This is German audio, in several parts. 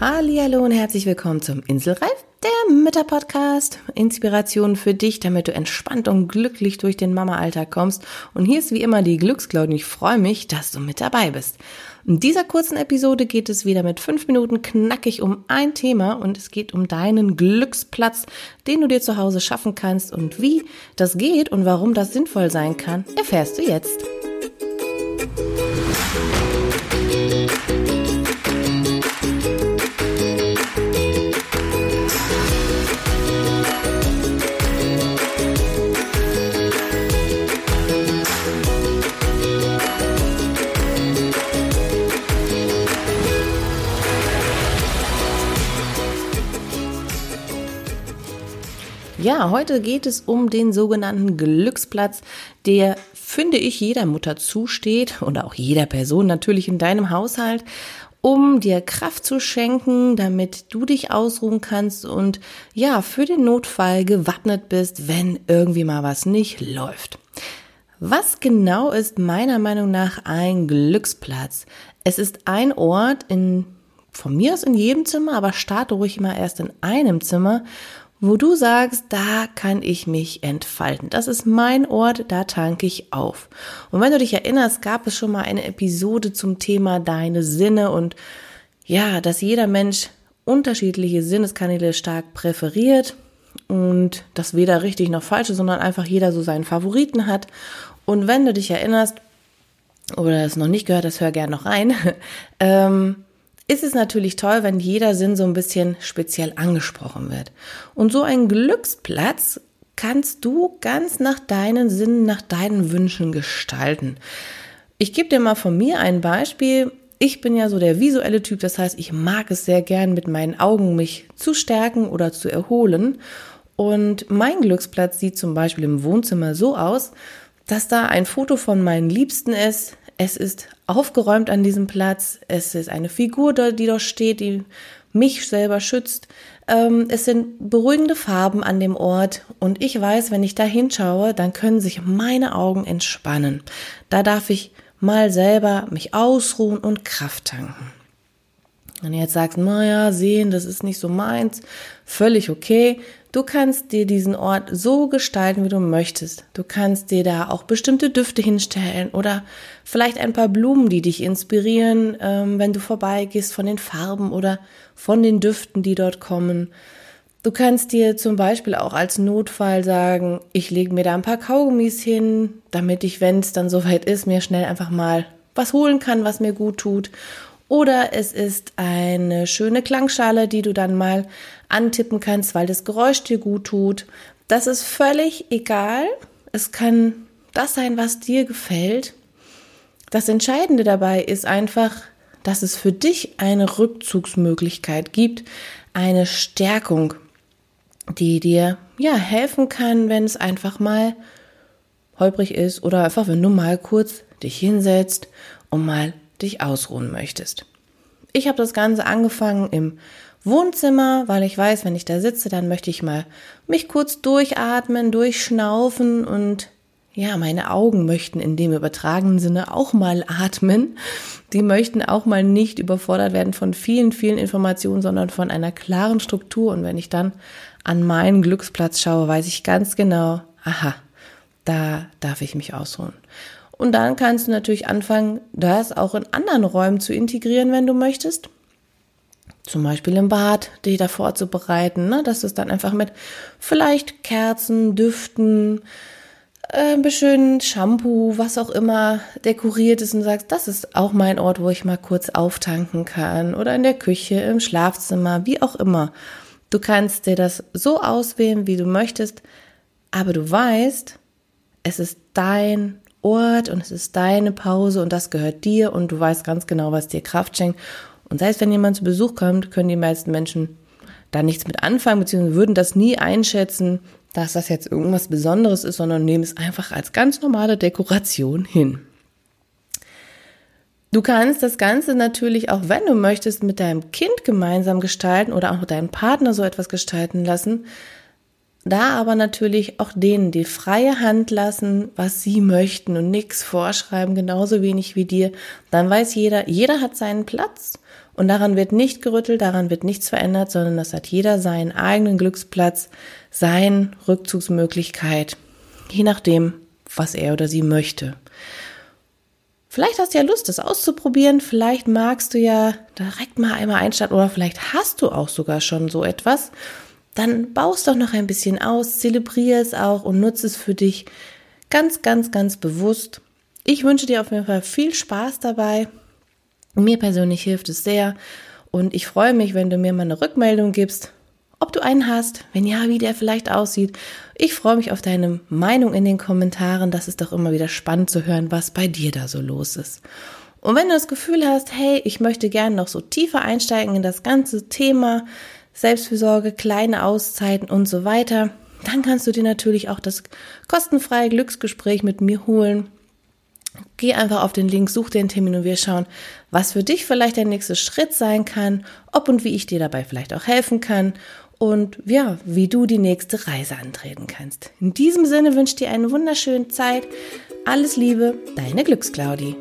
Hallo und herzlich willkommen zum Inselreif, der Mütterpodcast. Inspiration für dich, damit du entspannt und glücklich durch den Mama-Alltag kommst. Und hier ist wie immer die Glückscloud und ich freue mich, dass du mit dabei bist. In dieser kurzen Episode geht es wieder mit fünf Minuten knackig um ein Thema und es geht um deinen Glücksplatz, den du dir zu Hause schaffen kannst und wie das geht und warum das sinnvoll sein kann, erfährst du jetzt. Ja, heute geht es um den sogenannten Glücksplatz, der, finde ich, jeder Mutter zusteht oder auch jeder Person natürlich in deinem Haushalt, um dir Kraft zu schenken, damit du dich ausruhen kannst und ja, für den Notfall gewappnet bist, wenn irgendwie mal was nicht läuft. Was genau ist meiner Meinung nach ein Glücksplatz? Es ist ein Ort in von mir aus in jedem Zimmer, aber starte ruhig immer erst in einem Zimmer, wo du sagst, da kann ich mich entfalten. Das ist mein Ort, da tanke ich auf. Und wenn du dich erinnerst, gab es schon mal eine Episode zum Thema deine Sinne und ja, dass jeder Mensch unterschiedliche Sinneskanäle stark präferiert und das weder richtig noch falsch ist, sondern einfach jeder so seinen Favoriten hat. Und wenn du dich erinnerst oder es noch nicht gehört hast, hör gern noch rein. ähm, ist es natürlich toll, wenn jeder Sinn so ein bisschen speziell angesprochen wird. Und so ein Glücksplatz kannst du ganz nach deinen Sinnen, nach deinen Wünschen gestalten. Ich gebe dir mal von mir ein Beispiel. Ich bin ja so der visuelle Typ, das heißt, ich mag es sehr gern mit meinen Augen mich zu stärken oder zu erholen. Und mein Glücksplatz sieht zum Beispiel im Wohnzimmer so aus, dass da ein Foto von meinen Liebsten ist, es ist aufgeräumt an diesem Platz. Es ist eine Figur, die dort steht, die mich selber schützt. Ähm, es sind beruhigende Farben an dem Ort und ich weiß, wenn ich da hinschaue, dann können sich meine Augen entspannen. Da darf ich mal selber mich ausruhen und Kraft tanken. Du jetzt sagst, naja, sehen, das ist nicht so meins, völlig okay. Du kannst dir diesen Ort so gestalten, wie du möchtest. Du kannst dir da auch bestimmte Düfte hinstellen oder vielleicht ein paar Blumen, die dich inspirieren, ähm, wenn du vorbeigehst von den Farben oder von den Düften, die dort kommen. Du kannst dir zum Beispiel auch als Notfall sagen, ich lege mir da ein paar Kaugummis hin, damit ich, wenn es dann soweit ist, mir schnell einfach mal was holen kann, was mir gut tut. Oder es ist eine schöne Klangschale, die du dann mal antippen kannst, weil das Geräusch dir gut tut. Das ist völlig egal. Es kann das sein, was dir gefällt. Das Entscheidende dabei ist einfach, dass es für dich eine Rückzugsmöglichkeit gibt, eine Stärkung, die dir ja helfen kann, wenn es einfach mal holprig ist oder einfach wenn du mal kurz dich hinsetzt und mal dich ausruhen möchtest. Ich habe das Ganze angefangen im Wohnzimmer, weil ich weiß, wenn ich da sitze, dann möchte ich mal mich kurz durchatmen, durchschnaufen und ja, meine Augen möchten in dem übertragenen Sinne auch mal atmen. Die möchten auch mal nicht überfordert werden von vielen, vielen Informationen, sondern von einer klaren Struktur. Und wenn ich dann an meinen Glücksplatz schaue, weiß ich ganz genau, aha, da darf ich mich ausruhen. Und dann kannst du natürlich anfangen, das auch in anderen Räumen zu integrieren, wenn du möchtest. Zum Beispiel im Bad, dich da vorzubereiten, ne? dass es dann einfach mit vielleicht Kerzen, Düften, äh, ein bisschen Shampoo, was auch immer dekoriert ist und sagst, das ist auch mein Ort, wo ich mal kurz auftanken kann oder in der Küche, im Schlafzimmer, wie auch immer. Du kannst dir das so auswählen, wie du möchtest, aber du weißt, es ist dein Ort und es ist deine Pause und das gehört dir und du weißt ganz genau, was dir Kraft schenkt. Und selbst wenn jemand zu Besuch kommt, können die meisten Menschen da nichts mit anfangen, beziehungsweise würden das nie einschätzen, dass das jetzt irgendwas Besonderes ist, sondern nehmen es einfach als ganz normale Dekoration hin. Du kannst das Ganze natürlich auch, wenn du möchtest, mit deinem Kind gemeinsam gestalten oder auch mit deinem Partner so etwas gestalten lassen. Da aber natürlich auch denen die freie Hand lassen, was sie möchten und nichts vorschreiben, genauso wenig wie dir. Dann weiß jeder, jeder hat seinen Platz Und daran wird nicht gerüttelt, daran wird nichts verändert, sondern das hat jeder seinen eigenen Glücksplatz, seine Rückzugsmöglichkeit, je nachdem, was er oder sie möchte. Vielleicht hast du ja Lust, das auszuprobieren. Vielleicht magst du ja direkt mal einmal einstarten oder vielleicht hast du auch sogar schon so etwas. Dann baust doch noch ein bisschen aus, zelebriere es auch und nutze es für dich ganz, ganz, ganz bewusst. Ich wünsche dir auf jeden Fall viel Spaß dabei. Mir persönlich hilft es sehr und ich freue mich, wenn du mir mal eine Rückmeldung gibst, ob du einen hast, wenn ja, wie der vielleicht aussieht. Ich freue mich auf deine Meinung in den Kommentaren. Das ist doch immer wieder spannend zu hören, was bei dir da so los ist. Und wenn du das Gefühl hast, hey, ich möchte gerne noch so tiefer einsteigen in das ganze Thema Selbstfürsorge, kleine Auszeiten und so weiter, dann kannst du dir natürlich auch das kostenfreie Glücksgespräch mit mir holen. Geh einfach auf den Link, such den Termin und wir schauen, was für dich vielleicht der nächste Schritt sein kann, ob und wie ich dir dabei vielleicht auch helfen kann und ja, wie du die nächste Reise antreten kannst. In diesem Sinne wünsche ich dir eine wunderschöne Zeit. Alles Liebe, deine Glücksclaudi.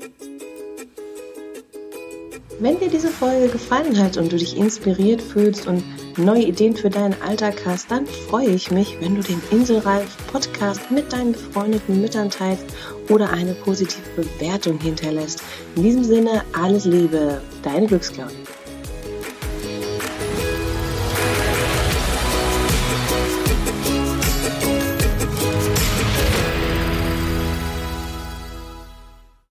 Wenn dir diese Folge gefallen hat und du dich inspiriert fühlst und neue Ideen für deinen Alltag hast, dann freue ich mich, wenn du den Inselreif Podcast mit deinen befreundeten Müttern teilst oder eine positive Bewertung hinterlässt. In diesem Sinne, alles Liebe, deine Glücksclaudi.